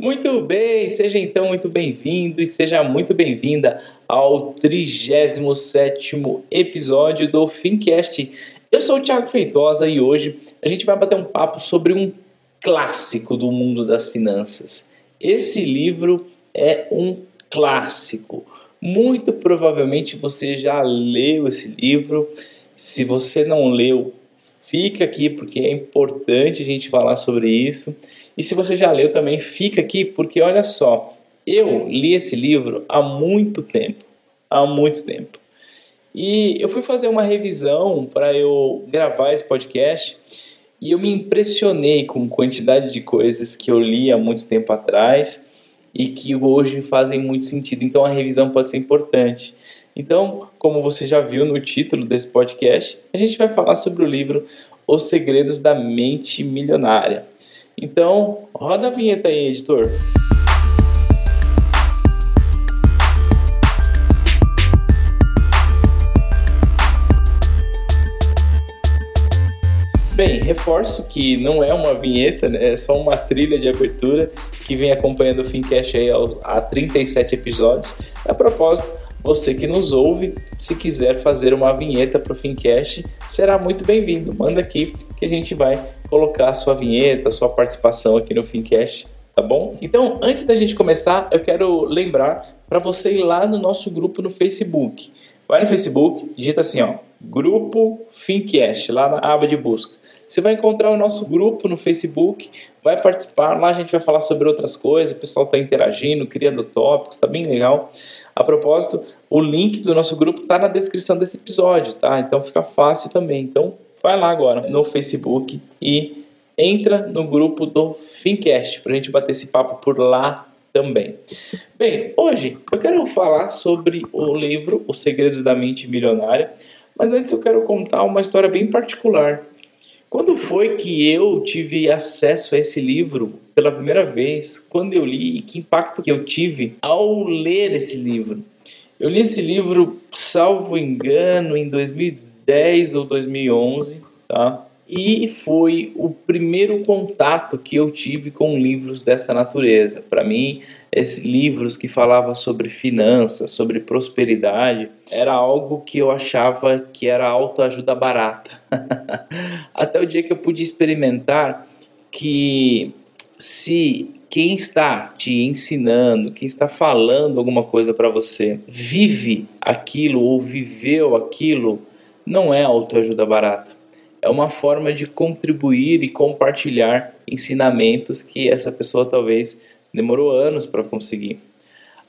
Muito bem, seja então muito bem-vindo e seja muito bem-vinda ao 37º episódio do Fincast. Eu sou o Thiago Feitosa e hoje a gente vai bater um papo sobre um clássico do mundo das finanças. Esse livro é um clássico. Muito provavelmente você já leu esse livro. Se você não leu, fica aqui porque é importante a gente falar sobre isso. E se você já leu também, fica aqui, porque olha só, eu li esse livro há muito tempo. Há muito tempo. E eu fui fazer uma revisão para eu gravar esse podcast e eu me impressionei com quantidade de coisas que eu li há muito tempo atrás e que hoje fazem muito sentido. Então a revisão pode ser importante. Então, como você já viu no título desse podcast, a gente vai falar sobre o livro Os Segredos da Mente Milionária. Então, roda a vinheta aí, editor. Bem, reforço que não é uma vinheta, né? é só uma trilha de abertura que vem acompanhando o Fincast aí há 37 episódios. A propósito, você que nos ouve, se quiser fazer uma vinheta para o Fincast, será muito bem-vindo. Manda aqui que a gente vai colocar a sua vinheta, a sua participação aqui no Fincast, tá bom? Então, antes da gente começar, eu quero lembrar para você ir lá no nosso grupo no Facebook. Vai no Facebook, digita assim, ó, Grupo Fincast, lá na aba de busca. Você vai encontrar o nosso grupo no Facebook, vai participar, lá a gente vai falar sobre outras coisas, o pessoal está interagindo, criando tópicos, está bem legal. A propósito, o link do nosso grupo está na descrição desse episódio, tá? Então fica fácil também. Então vai lá agora no Facebook e entra no grupo do Fincast para a gente bater esse papo por lá também. Bem, hoje eu quero falar sobre o livro Os Segredos da Mente Milionária, mas antes eu quero contar uma história bem particular. Quando foi que eu tive acesso a esse livro pela primeira vez? Quando eu li e que impacto que eu tive ao ler esse livro? Eu li esse livro, salvo engano, em 2010 ou 2011, tá? E foi o primeiro contato que eu tive com livros dessa natureza. Para mim, esses livros que falavam sobre finanças, sobre prosperidade, era algo que eu achava que era autoajuda barata. Até o dia que eu pude experimentar que se quem está te ensinando, quem está falando alguma coisa para você, vive aquilo ou viveu aquilo, não é autoajuda barata é uma forma de contribuir e compartilhar ensinamentos que essa pessoa talvez demorou anos para conseguir.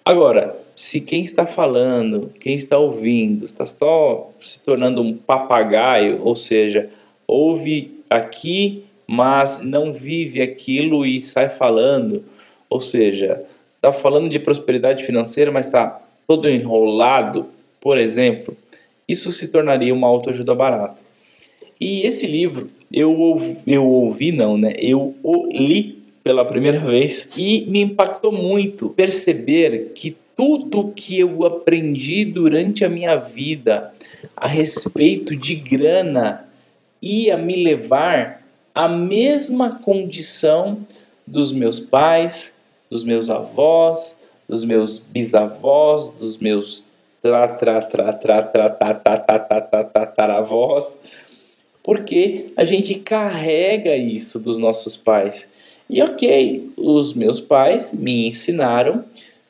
Agora, se quem está falando, quem está ouvindo, está só se tornando um papagaio, ou seja, ouve aqui, mas não vive aquilo e sai falando, ou seja, está falando de prosperidade financeira, mas está todo enrolado, por exemplo, isso se tornaria uma autoajuda barata. E esse livro eu, eu ouvi, não, né? Eu o li pela primeira vez e me impactou muito perceber que tudo que eu aprendi durante a minha vida a respeito de grana ia me levar à mesma condição dos meus pais, dos meus avós, dos meus bisavós, dos meus tra tra tra tra tra tra tra tra tra tra tra porque a gente carrega isso dos nossos pais. E ok, os meus pais me ensinaram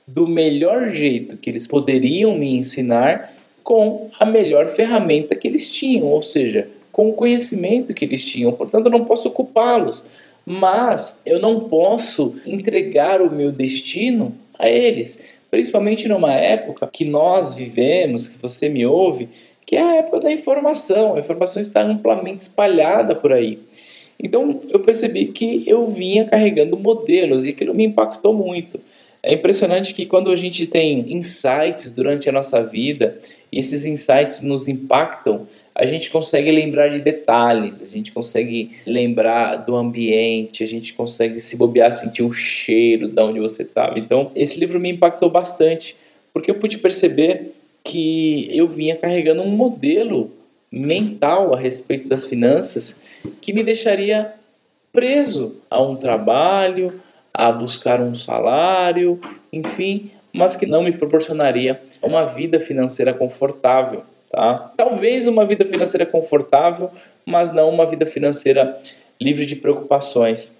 do melhor jeito que eles poderiam me ensinar com a melhor ferramenta que eles tinham, ou seja, com o conhecimento que eles tinham. Portanto, eu não posso culpá-los, mas eu não posso entregar o meu destino a eles, principalmente numa época que nós vivemos, que você me ouve, que é a época da informação. A informação está amplamente espalhada por aí. Então eu percebi que eu vinha carregando modelos e aquilo me impactou muito. É impressionante que quando a gente tem insights durante a nossa vida e esses insights nos impactam, a gente consegue lembrar de detalhes, a gente consegue lembrar do ambiente, a gente consegue se bobear, sentir o cheiro de onde você estava. Então, esse livro me impactou bastante, porque eu pude perceber que eu vinha carregando um modelo mental a respeito das finanças que me deixaria preso a um trabalho, a buscar um salário, enfim, mas que não me proporcionaria uma vida financeira confortável. Tá? Talvez uma vida financeira confortável, mas não uma vida financeira livre de preocupações.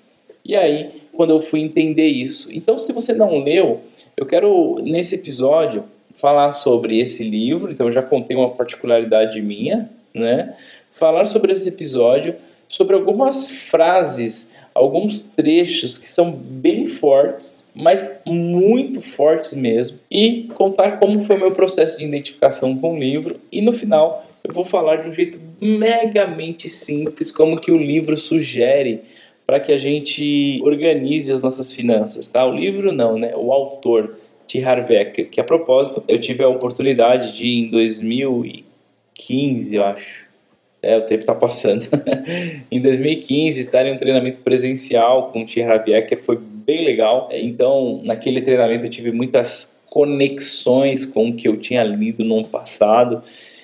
E aí, quando eu fui entender isso. Então, se você não leu, eu quero nesse episódio falar sobre esse livro. Então, já contei uma particularidade minha, né? Falar sobre esse episódio, sobre algumas frases, alguns trechos que são bem fortes, mas muito fortes mesmo, e contar como foi o meu processo de identificação com o livro. E no final, eu vou falar de um jeito megamente simples, como que o livro sugere para que a gente organize as nossas finanças, tá? O livro não, né? O autor, T. Harvecker, que a propósito, eu tive a oportunidade de em 2015, eu acho, é, o tempo está passando. em 2015, estar em um treinamento presencial com o T. Harvecker foi bem legal. Então, naquele treinamento eu tive muitas conexões com o que eu tinha lido no passado.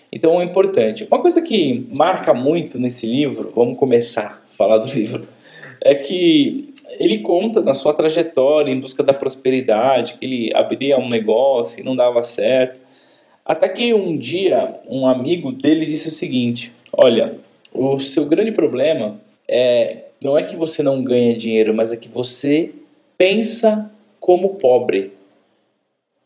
Então é importante. Uma coisa que marca muito nesse livro, vamos começar a falar do livro é que ele conta na sua trajetória em busca da prosperidade, que ele abria um negócio e não dava certo. Até que um dia um amigo dele disse o seguinte: Olha, o seu grande problema é não é que você não ganha dinheiro, mas é que você pensa como pobre.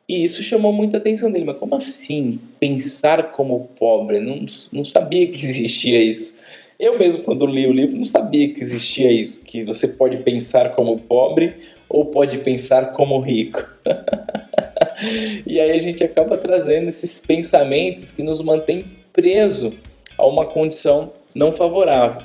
E isso chamou muita atenção dele. Mas como assim pensar como pobre? Não, não sabia que existia isso. Eu mesmo, quando li o livro, não sabia que existia isso, que você pode pensar como pobre ou pode pensar como rico. e aí a gente acaba trazendo esses pensamentos que nos mantêm preso a uma condição não favorável.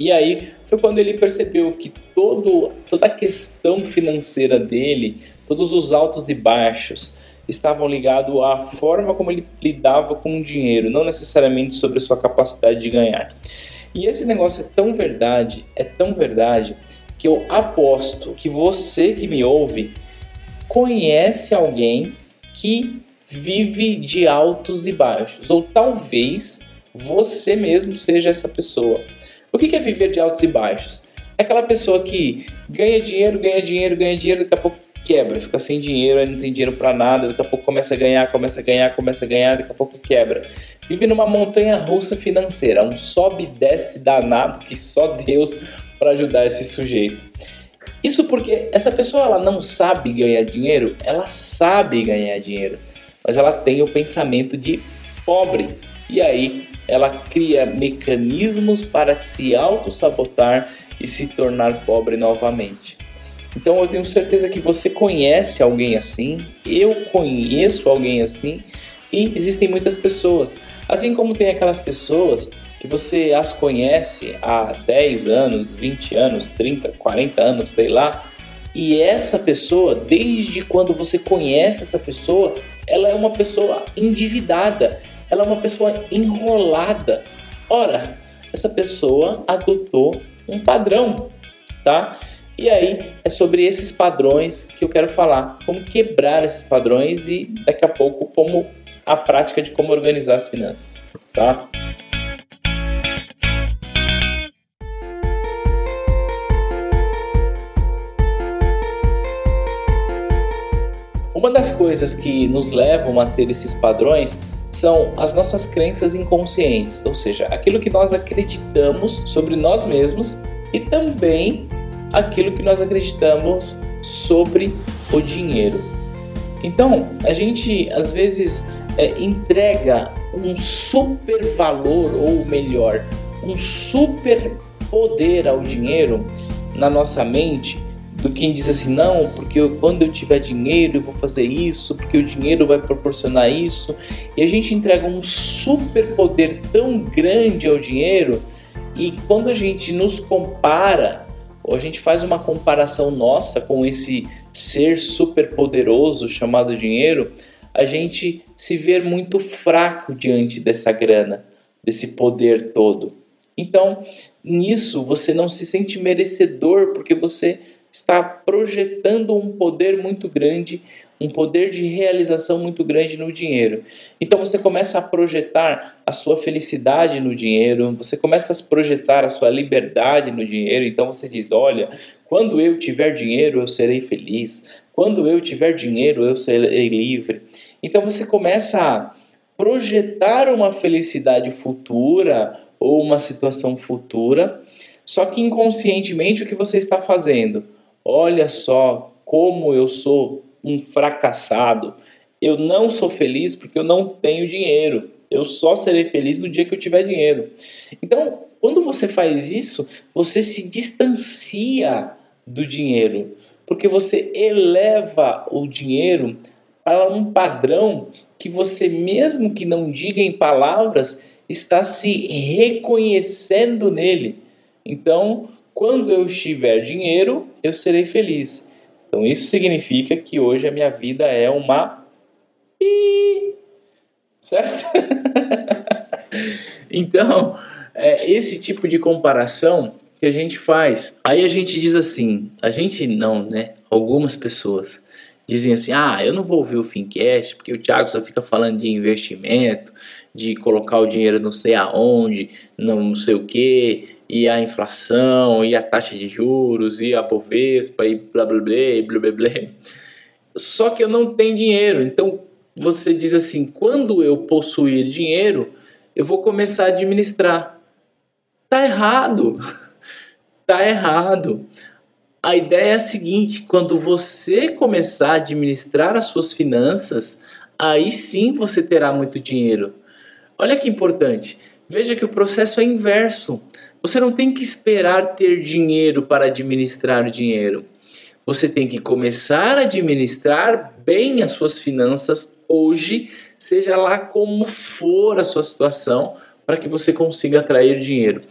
E aí foi quando ele percebeu que todo, toda a questão financeira dele, todos os altos e baixos, estavam ligados à forma como ele lidava com o dinheiro, não necessariamente sobre a sua capacidade de ganhar. E esse negócio é tão verdade, é tão verdade, que eu aposto que você que me ouve conhece alguém que vive de altos e baixos, ou talvez você mesmo seja essa pessoa. O que é viver de altos e baixos? É aquela pessoa que ganha dinheiro, ganha dinheiro, ganha dinheiro, daqui a pouco quebra, fica sem dinheiro, aí não tem dinheiro para nada, daqui a pouco começa a ganhar, começa a ganhar, começa a ganhar, daqui a pouco quebra. Vive numa montanha russa financeira, um sobe e desce danado que só Deus para ajudar esse sujeito. Isso porque essa pessoa ela não sabe ganhar dinheiro, ela sabe ganhar dinheiro, mas ela tem o pensamento de pobre. E aí ela cria mecanismos para se auto-sabotar e se tornar pobre novamente. Então eu tenho certeza que você conhece alguém assim, eu conheço alguém assim e existem muitas pessoas. Assim como tem aquelas pessoas que você as conhece há 10 anos, 20 anos, 30, 40 anos, sei lá, e essa pessoa, desde quando você conhece essa pessoa, ela é uma pessoa endividada, ela é uma pessoa enrolada. Ora, essa pessoa adotou um padrão, tá? E aí é sobre esses padrões que eu quero falar, como quebrar esses padrões e daqui a pouco como a prática de como organizar as finanças, tá? Uma das coisas que nos levam a ter esses padrões são as nossas crenças inconscientes, ou seja, aquilo que nós acreditamos sobre nós mesmos e também aquilo que nós acreditamos sobre o dinheiro. Então, a gente às vezes é, entrega um super valor, ou melhor, um super poder ao dinheiro na nossa mente do quem diz assim, não, porque eu, quando eu tiver dinheiro eu vou fazer isso, porque o dinheiro vai proporcionar isso. E a gente entrega um super poder tão grande ao dinheiro e quando a gente nos compara a gente faz uma comparação nossa com esse ser super poderoso chamado dinheiro, a gente se vê muito fraco diante dessa grana, desse poder todo. Então, nisso você não se sente merecedor porque você está projetando um poder muito grande, um poder de realização muito grande no dinheiro. Então você começa a projetar a sua felicidade no dinheiro, você começa a projetar a sua liberdade no dinheiro. Então você diz: Olha, quando eu tiver dinheiro, eu serei feliz. Quando eu tiver dinheiro, eu serei livre. Então você começa a projetar uma felicidade futura ou uma situação futura, só que inconscientemente o que você está fazendo? Olha só como eu sou um fracassado. Eu não sou feliz porque eu não tenho dinheiro. Eu só serei feliz no dia que eu tiver dinheiro. Então, quando você faz isso, você se distancia do dinheiro, porque você eleva o dinheiro para um padrão que você, mesmo que não diga em palavras, está se reconhecendo nele. Então, quando eu estiver dinheiro, eu serei feliz. Então, isso significa que hoje a minha vida é uma pi, certo? então, é esse tipo de comparação que a gente faz. Aí a gente diz assim, a gente não, né? Algumas pessoas dizem assim: ah, eu não vou ouvir o Fincast porque o Thiago só fica falando de investimento, de colocar o dinheiro não sei aonde, não sei o que, e a inflação, e a taxa de juros, e a Bovespa, e blá blá blá, blá blá blá. Só que eu não tenho dinheiro, então você diz assim: quando eu possuir dinheiro, eu vou começar a administrar. Tá errado. tá errado. A ideia é a seguinte: quando você começar a administrar as suas finanças, aí sim você terá muito dinheiro. Olha que importante. Veja que o processo é inverso. Você não tem que esperar ter dinheiro para administrar o dinheiro. Você tem que começar a administrar bem as suas finanças hoje, seja lá como for a sua situação, para que você consiga atrair dinheiro.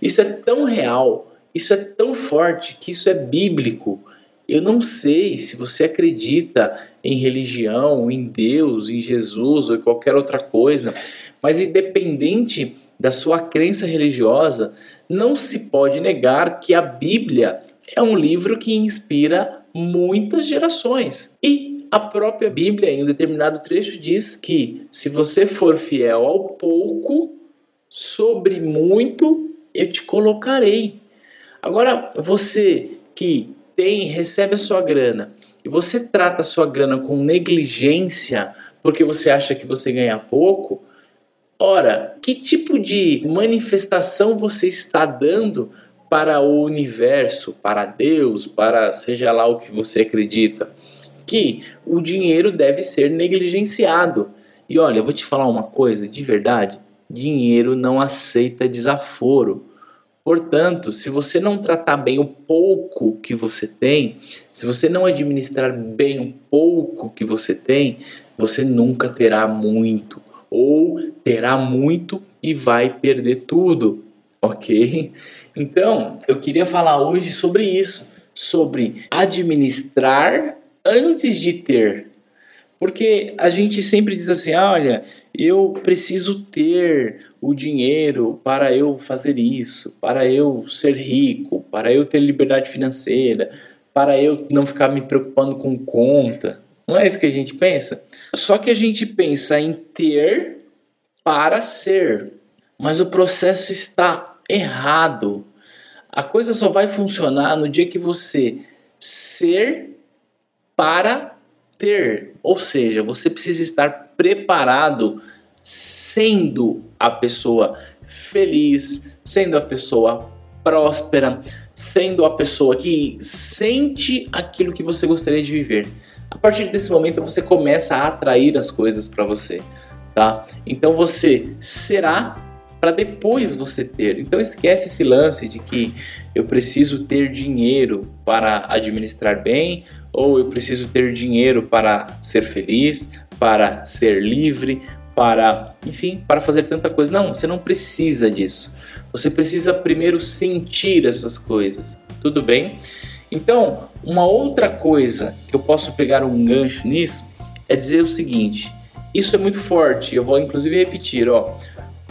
Isso é tão real isso é tão forte que isso é bíblico. Eu não sei se você acredita em religião, em Deus, em Jesus ou em qualquer outra coisa, mas independente da sua crença religiosa, não se pode negar que a Bíblia é um livro que inspira muitas gerações. E a própria Bíblia, em um determinado trecho, diz que se você for fiel ao pouco, sobre muito eu te colocarei. Agora, você que tem, recebe a sua grana e você trata a sua grana com negligência porque você acha que você ganha pouco, ora, que tipo de manifestação você está dando para o universo, para Deus, para seja lá o que você acredita? Que o dinheiro deve ser negligenciado. E olha, eu vou te falar uma coisa de verdade: dinheiro não aceita desaforo. Portanto, se você não tratar bem o pouco que você tem, se você não administrar bem o pouco que você tem, você nunca terá muito. Ou terá muito e vai perder tudo, ok? Então, eu queria falar hoje sobre isso, sobre administrar antes de ter. Porque a gente sempre diz assim: olha, eu preciso ter o dinheiro para eu fazer isso, para eu ser rico, para eu ter liberdade financeira, para eu não ficar me preocupando com conta. Não é isso que a gente pensa? Só que a gente pensa em ter para ser, mas o processo está errado. A coisa só vai funcionar no dia que você ser para ter, ou seja, você precisa estar preparado sendo a pessoa feliz, sendo a pessoa próspera, sendo a pessoa que sente aquilo que você gostaria de viver. A partir desse momento você começa a atrair as coisas para você, tá? Então você será para depois você ter. Então esquece esse lance de que eu preciso ter dinheiro para administrar bem ou eu preciso ter dinheiro para ser feliz, para ser livre, para, enfim, para fazer tanta coisa. Não, você não precisa disso. Você precisa primeiro sentir essas coisas. Tudo bem? Então, uma outra coisa que eu posso pegar um gancho nisso é dizer o seguinte: isso é muito forte. Eu vou inclusive repetir, ó.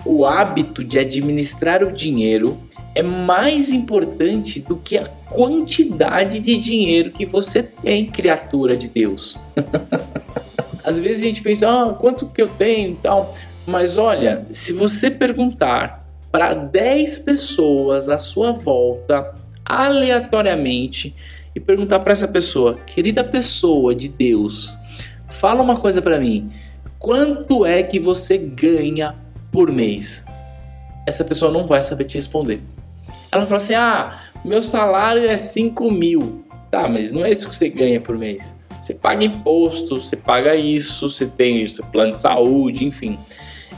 O hábito de administrar o dinheiro é mais importante do que a quantidade de dinheiro que você tem, criatura de Deus. Às vezes a gente pensa, ah, quanto que eu tenho e tal. Mas olha, se você perguntar para 10 pessoas à sua volta, aleatoriamente, e perguntar para essa pessoa, querida pessoa de Deus, fala uma coisa para mim, quanto é que você ganha por mês? Essa pessoa não vai saber te responder. Ela fala assim: ah, meu salário é 5 mil. Tá, mas não é isso que você ganha por mês. Você paga imposto, você paga isso, você tem seu plano de saúde, enfim.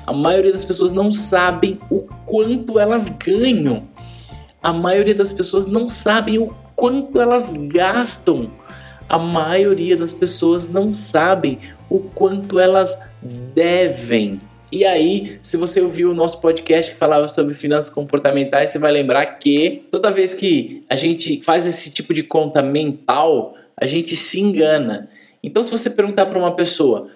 A maioria das pessoas não sabem o quanto elas ganham. A maioria das pessoas não sabem o quanto elas gastam. A maioria das pessoas não sabem o quanto elas devem. E aí, se você ouviu o nosso podcast que falava sobre finanças comportamentais, você vai lembrar que toda vez que a gente faz esse tipo de conta mental, a gente se engana. Então, se você perguntar para uma pessoa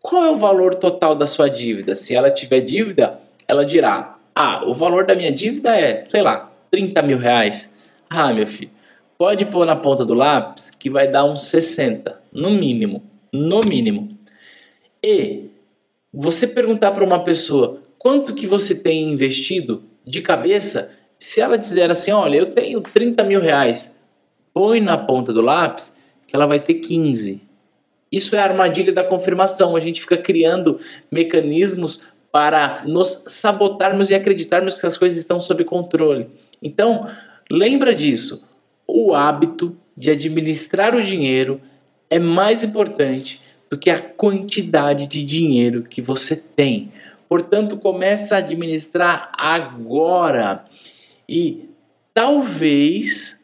qual é o valor total da sua dívida, se ela tiver dívida, ela dirá: Ah, o valor da minha dívida é, sei lá, 30 mil reais. Ah, meu filho, pode pôr na ponta do lápis que vai dar uns 60, no mínimo. No mínimo. E você perguntar para uma pessoa quanto que você tem investido de cabeça, se ela dizer assim, olha, eu tenho 30 mil reais, põe na ponta do lápis que ela vai ter 15. Isso é a armadilha da confirmação. A gente fica criando mecanismos para nos sabotarmos e acreditarmos que as coisas estão sob controle. Então, lembra disso. O hábito de administrar o dinheiro é mais importante do que a quantidade de dinheiro que você tem. Portanto, comece a administrar agora. E talvez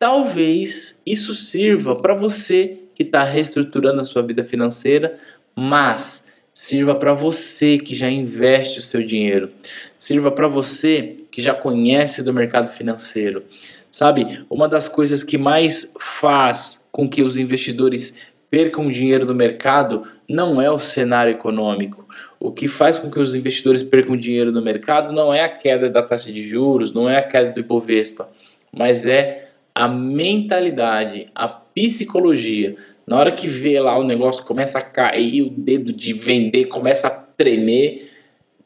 Talvez isso sirva para você que está reestruturando a sua vida financeira, mas sirva para você que já investe o seu dinheiro, sirva para você que já conhece do mercado financeiro. Sabe, uma das coisas que mais faz com que os investidores percam dinheiro no mercado não é o cenário econômico. O que faz com que os investidores percam dinheiro no mercado não é a queda da taxa de juros, não é a queda do Ibovespa, mas é a mentalidade, a psicologia. Na hora que vê lá o negócio começa a cair, o dedo de vender começa a tremer,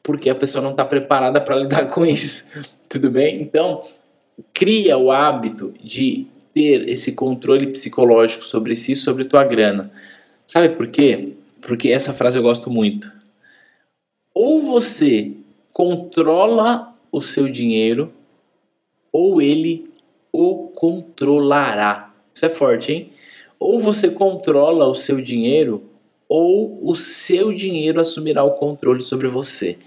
porque a pessoa não está preparada para lidar com isso. Tudo bem? Então, cria o hábito de ter esse controle psicológico sobre si, sobre tua grana. Sabe por quê? Porque essa frase eu gosto muito. Ou você controla o seu dinheiro, ou ele o controlará. Isso é forte, hein? Ou você controla o seu dinheiro, ou o seu dinheiro assumirá o controle sobre você.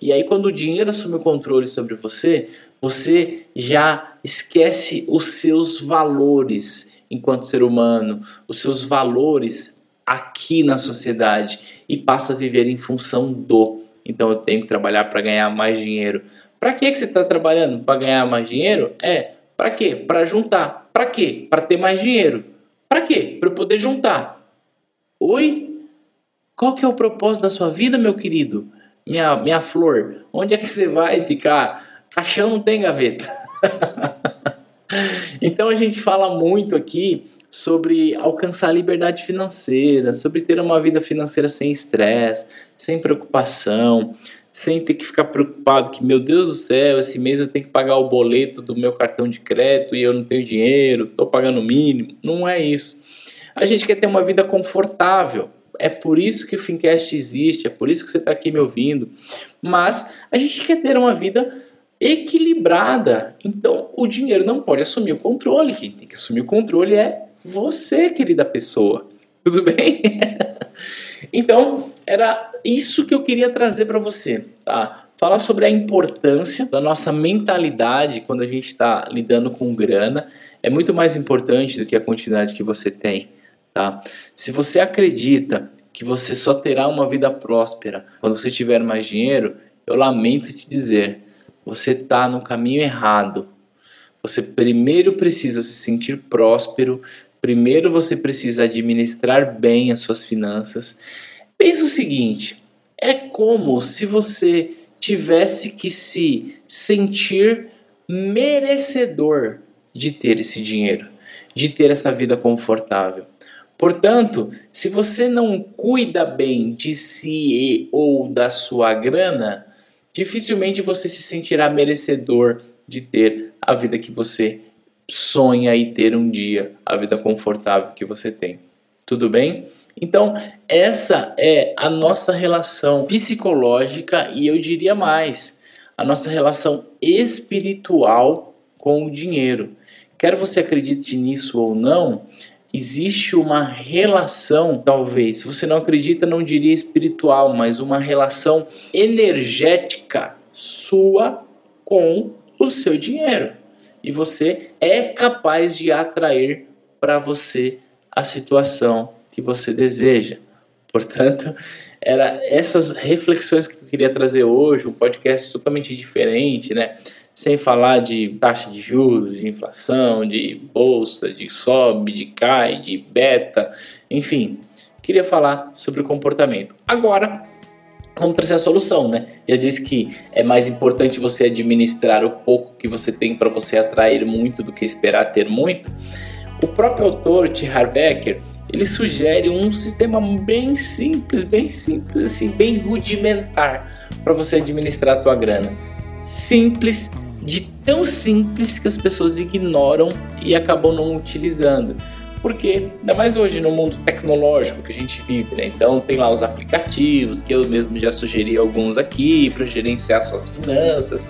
E aí, quando o dinheiro assume o controle sobre você, você já esquece os seus valores enquanto ser humano, os seus valores aqui na sociedade e passa a viver em função do. Então, eu tenho que trabalhar para ganhar mais dinheiro. Para que, que você está trabalhando? Para ganhar mais dinheiro? É, para quê? Para juntar. Para quê? Para ter mais dinheiro. Para quê? Para eu poder juntar. Oi? Qual que é o propósito da sua vida, meu querido? Minha, minha flor, onde é que você vai ficar? Caixão não tem gaveta. então a gente fala muito aqui sobre alcançar liberdade financeira, sobre ter uma vida financeira sem estresse, sem preocupação, sem ter que ficar preocupado que, meu Deus do céu, esse mês eu tenho que pagar o boleto do meu cartão de crédito e eu não tenho dinheiro, estou pagando o mínimo. Não é isso. A gente quer ter uma vida confortável. É por isso que o Fincast existe, é por isso que você está aqui me ouvindo. Mas a gente quer ter uma vida equilibrada. Então o dinheiro não pode assumir o controle. Quem tem que assumir o controle é você, querida pessoa. Tudo bem? então, era isso que eu queria trazer para você, tá? Falar sobre a importância da nossa mentalidade quando a gente está lidando com grana é muito mais importante do que a quantidade que você tem, tá? Se você acredita que você só terá uma vida próspera quando você tiver mais dinheiro, eu lamento te dizer, você está no caminho errado. Você primeiro precisa se sentir próspero, primeiro você precisa administrar bem as suas finanças Pensa o seguinte: é como se você tivesse que se sentir merecedor de ter esse dinheiro, de ter essa vida confortável. Portanto, se você não cuida bem de si ou da sua grana, dificilmente você se sentirá merecedor de ter a vida que você sonha e ter um dia, a vida confortável que você tem. Tudo bem? Então, essa é a nossa relação psicológica e eu diria mais, a nossa relação espiritual com o dinheiro. Quer você acredite nisso ou não, existe uma relação, talvez, se você não acredita, não diria espiritual, mas uma relação energética sua com o seu dinheiro. E você é capaz de atrair para você a situação que você deseja. Portanto, era essas reflexões que eu queria trazer hoje, um podcast totalmente diferente, né? Sem falar de taxa de juros, de inflação, de bolsa, de sobe, de cai, de beta, enfim, queria falar sobre o comportamento. Agora, vamos trazer a solução, né? Já disse que é mais importante você administrar o pouco que você tem para você atrair muito do que esperar ter muito. O próprio autor, T. Harbecker, ele sugere um sistema bem simples, bem simples, assim, bem rudimentar para você administrar a tua grana. Simples, de tão simples que as pessoas ignoram e acabam não utilizando. Porque, ainda mais hoje no mundo tecnológico que a gente vive, né? Então tem lá os aplicativos, que eu mesmo já sugeri alguns aqui para gerenciar suas finanças.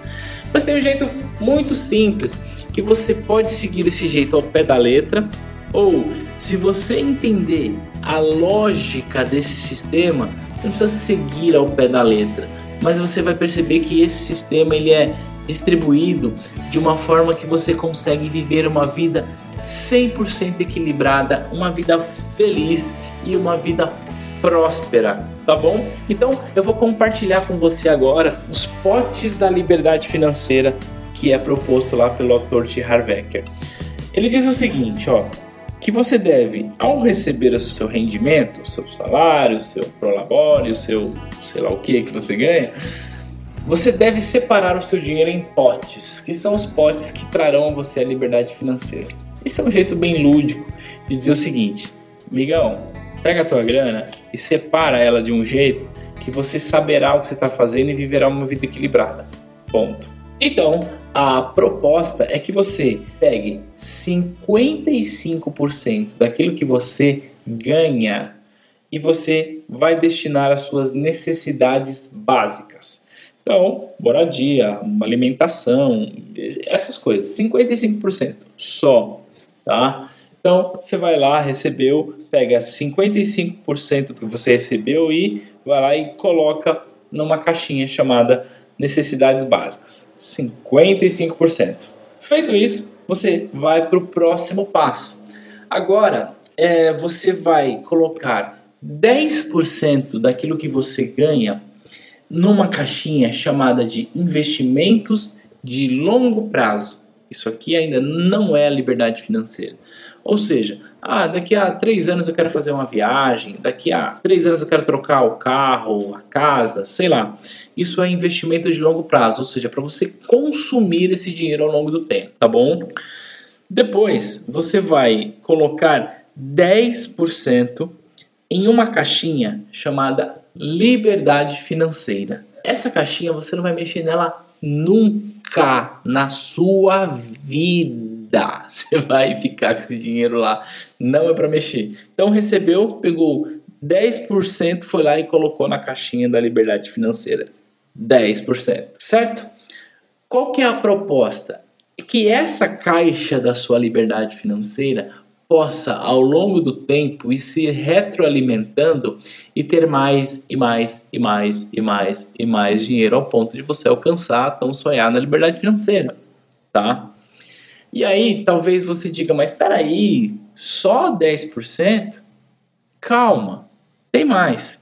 Mas tem um jeito muito simples que você pode seguir esse jeito ao pé da letra ou, se você entender a lógica desse sistema, você não precisa seguir ao pé da letra, mas você vai perceber que esse sistema ele é distribuído de uma forma que você consegue viver uma vida 100% equilibrada, uma vida feliz e uma vida próspera, tá bom? Então eu vou compartilhar com você agora os potes da liberdade financeira que é proposto lá pelo autor T. Harvecker. Ele diz o seguinte, ó, que você deve, ao receber o seu rendimento, seu salário, seu prolabore, o seu sei lá o que que você ganha, você deve separar o seu dinheiro em potes, que são os potes que trarão a você a liberdade financeira. Esse é um jeito bem lúdico de dizer o seguinte, migão, pega a tua grana e separa ela de um jeito que você saberá o que você está fazendo e viverá uma vida equilibrada. Ponto. Então, a proposta é que você pegue 55% daquilo que você ganha e você vai destinar às suas necessidades básicas. Então, moradia, alimentação, essas coisas, 55% só, tá? Então, você vai lá, recebeu, pega 55% do que você recebeu e vai lá e coloca numa caixinha chamada necessidades básicas, 55%. Feito isso, você vai para o próximo passo. Agora, é, você vai colocar 10% daquilo que você ganha numa caixinha chamada de investimentos de longo prazo. Isso aqui ainda não é a liberdade financeira. Ou seja, ah, daqui a três anos eu quero fazer uma viagem, daqui a três anos eu quero trocar o carro, a casa, sei lá. Isso é investimento de longo prazo, ou seja, para você consumir esse dinheiro ao longo do tempo, tá bom? Depois, você vai colocar 10% em uma caixinha chamada liberdade financeira. Essa caixinha você não vai mexer nela nunca na sua vida. Você vai ficar com esse dinheiro lá. Não é para mexer. Então recebeu, pegou 10%, foi lá e colocou na caixinha da liberdade financeira. 10%, certo? Qual que é a proposta? Que essa caixa da sua liberdade financeira possa, ao longo do tempo, ir se retroalimentando e ter mais e mais e mais e mais e mais dinheiro ao ponto de você alcançar tão sonhada liberdade financeira, tá? E aí, talvez você diga, mas espera aí, só 10%? Calma, tem mais.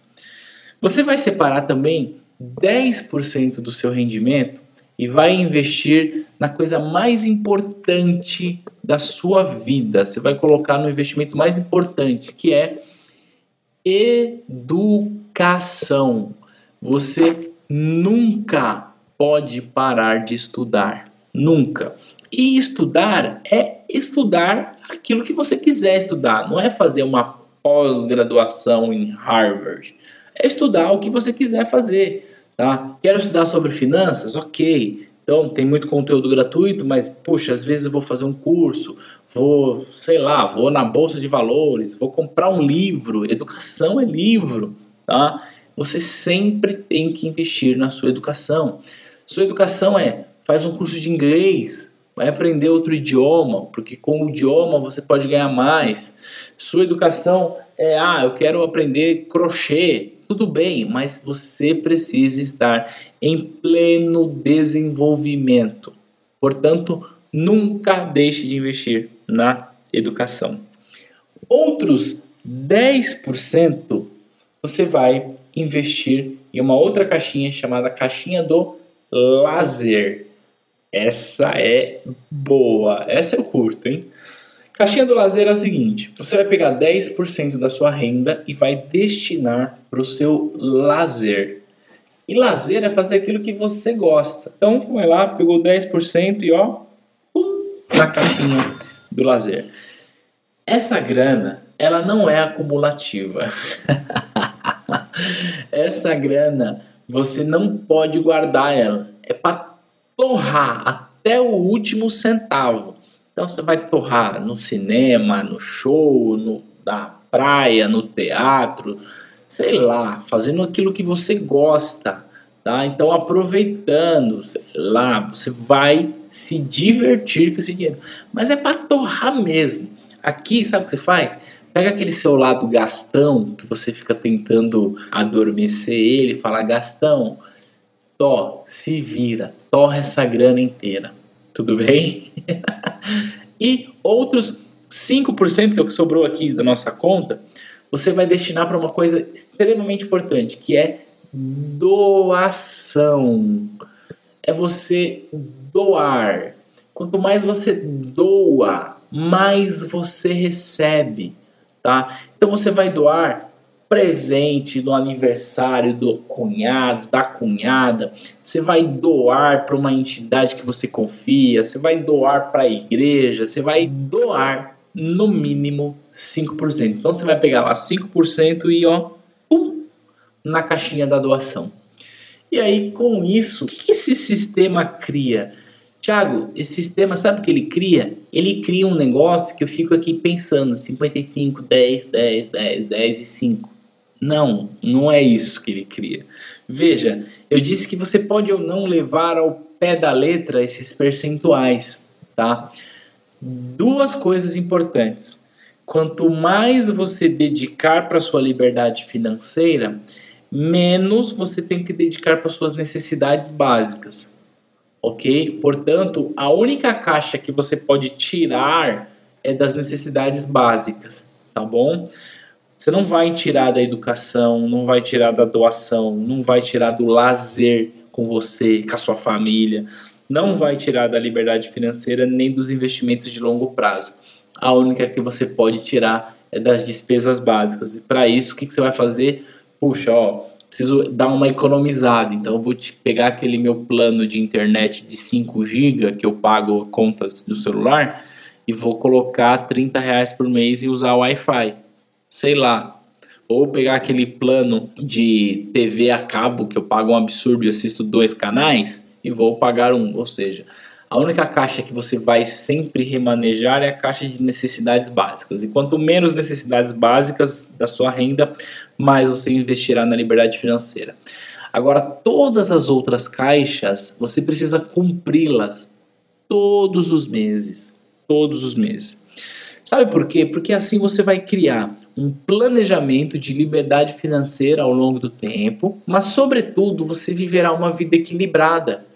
Você vai separar também 10% do seu rendimento e vai investir na coisa mais importante da sua vida. Você vai colocar no investimento mais importante, que é educação. Você nunca pode parar de estudar. Nunca. E estudar é estudar aquilo que você quiser estudar, não é fazer uma pós-graduação em Harvard. É estudar o que você quiser fazer, tá? Quero estudar sobre finanças? OK. Então, tem muito conteúdo gratuito, mas puxa, às vezes eu vou fazer um curso, vou, sei lá, vou na bolsa de valores, vou comprar um livro, educação é livro, tá? Você sempre tem que investir na sua educação. Sua educação é faz um curso de inglês, vai aprender outro idioma, porque com o idioma você pode ganhar mais. Sua educação é, ah, eu quero aprender crochê. Tudo bem, mas você precisa estar em pleno desenvolvimento. Portanto, nunca deixe de investir na educação. Outros 10% você vai investir em uma outra caixinha chamada caixinha do lazer. Essa é boa, essa eu curto, hein? Caixinha do lazer é o seguinte: você vai pegar 10% da sua renda e vai destinar para o seu lazer. E lazer é fazer aquilo que você gosta. Então, vai lá, pegou 10% e ó, pum, na caixinha do lazer. Essa grana, ela não é acumulativa. Essa grana, você não pode guardar ela. É para torrar até o último centavo. Então você vai torrar no cinema, no show, no, na praia, no teatro, sei lá, fazendo aquilo que você gosta, tá? Então aproveitando, sei lá, você vai se divertir com esse dinheiro. Mas é para torrar mesmo. Aqui, sabe o que você faz? Pega aquele seu lado gastão, que você fica tentando adormecer ele, e fala, Gastão, Tó, se vira, torra essa grana inteira. Tudo bem? e outros 5%, que é o que sobrou aqui da nossa conta, você vai destinar para uma coisa extremamente importante, que é doação. É você doar. Quanto mais você doa, mais você recebe, tá? Então você vai doar presente no aniversário do cunhado, da cunhada, você vai doar para uma entidade que você confia, você vai doar para a igreja, você vai doar no mínimo 5%. Então você vai pegar lá 5% e ó, pum, na caixinha da doação. E aí com isso, o que esse sistema cria? Tiago, esse sistema, sabe o que ele cria? Ele cria um negócio que eu fico aqui pensando: 55, 10, 10, 10, 10 e 5. Não, não é isso que ele cria. Veja, eu disse que você pode ou não levar ao pé da letra esses percentuais, tá? Duas coisas importantes. Quanto mais você dedicar para sua liberdade financeira, menos você tem que dedicar para suas necessidades básicas. OK? Portanto, a única caixa que você pode tirar é das necessidades básicas, tá bom? Você não vai tirar da educação, não vai tirar da doação, não vai tirar do lazer com você, com a sua família, não vai tirar da liberdade financeira nem dos investimentos de longo prazo. A única que você pode tirar é das despesas básicas. E para isso, o que, que você vai fazer? Puxa, ó, preciso dar uma economizada, então eu vou te pegar aquele meu plano de internet de 5 GB que eu pago contas do celular e vou colocar 30 reais por mês e usar o Wi-Fi sei lá, ou pegar aquele plano de TV a cabo que eu pago um absurdo e assisto dois canais e vou pagar um, ou seja, a única caixa que você vai sempre remanejar é a caixa de necessidades básicas. E quanto menos necessidades básicas da sua renda, mais você investirá na liberdade financeira. Agora, todas as outras caixas, você precisa cumpri-las todos os meses. Todos os meses. Sabe por quê? Porque assim você vai criar um planejamento de liberdade financeira ao longo do tempo, mas, sobretudo, você viverá uma vida equilibrada.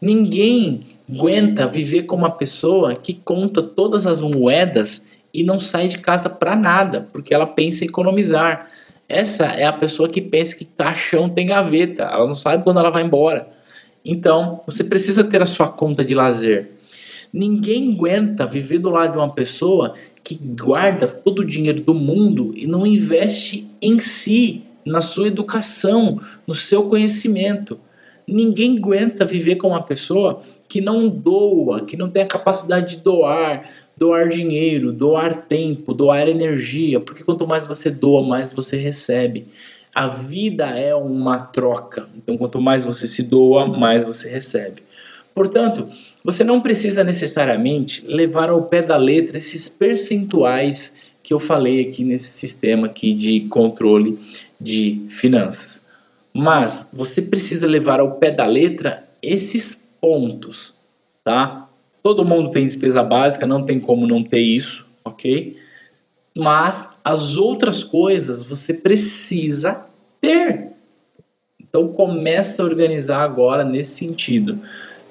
Ninguém aguenta viver com uma pessoa que conta todas as moedas e não sai de casa para nada, porque ela pensa em economizar. Essa é a pessoa que pensa que caixão tem gaveta, ela não sabe quando ela vai embora. Então, você precisa ter a sua conta de lazer. Ninguém aguenta viver do lado de uma pessoa que guarda todo o dinheiro do mundo e não investe em si, na sua educação, no seu conhecimento. ninguém aguenta viver com uma pessoa que não doa, que não tem a capacidade de doar, doar dinheiro, doar tempo, doar energia, porque quanto mais você doa, mais você recebe. A vida é uma troca. Então, quanto mais você se doa, mais você recebe. Portanto, você não precisa necessariamente levar ao pé da letra esses percentuais que eu falei aqui nesse sistema aqui de controle de finanças. Mas você precisa levar ao pé da letra esses pontos, tá? Todo mundo tem despesa básica, não tem como não ter isso, ok? Mas as outras coisas você precisa ter. Então começa a organizar agora nesse sentido.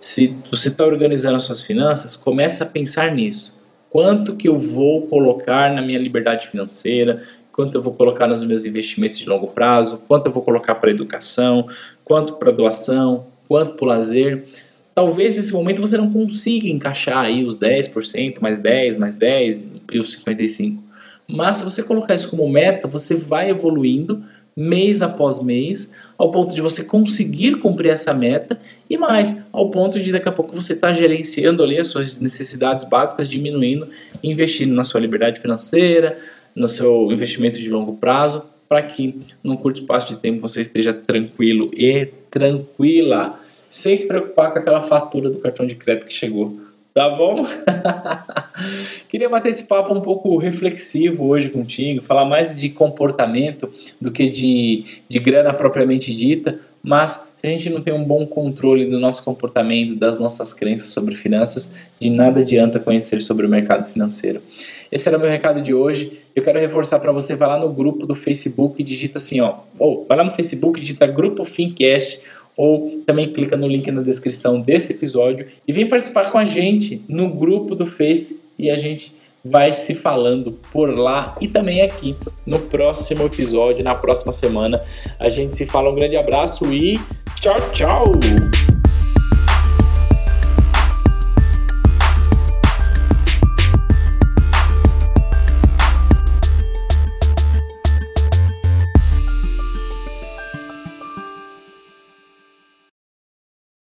Se você está organizando as suas finanças, começa a pensar nisso. Quanto que eu vou colocar na minha liberdade financeira? Quanto eu vou colocar nos meus investimentos de longo prazo? Quanto eu vou colocar para educação? Quanto para doação? Quanto para o lazer? Talvez nesse momento você não consiga encaixar aí os 10%, mais 10, mais 10 e os 55. Mas se você colocar isso como meta, você vai evoluindo mês após mês, ao ponto de você conseguir cumprir essa meta e mais, ao ponto de daqui a pouco você estar tá gerenciando ali as suas necessidades básicas, diminuindo, investindo na sua liberdade financeira, no seu investimento de longo prazo, para que num curto espaço de tempo você esteja tranquilo e tranquila sem se preocupar com aquela fatura do cartão de crédito que chegou. Tá bom? Queria bater esse papo um pouco reflexivo hoje contigo, falar mais de comportamento do que de, de grana propriamente dita, mas se a gente não tem um bom controle do nosso comportamento, das nossas crenças sobre finanças, de nada adianta conhecer sobre o mercado financeiro. Esse era o meu recado de hoje. Eu quero reforçar para você, vai lá no grupo do Facebook e digita assim, ó, ou vai lá no Facebook e digita Grupo Fincast ou também clica no link na descrição desse episódio e vem participar com a gente no grupo do Face e a gente vai se falando por lá e também aqui no próximo episódio, na próxima semana. A gente se fala, um grande abraço e tchau, tchau!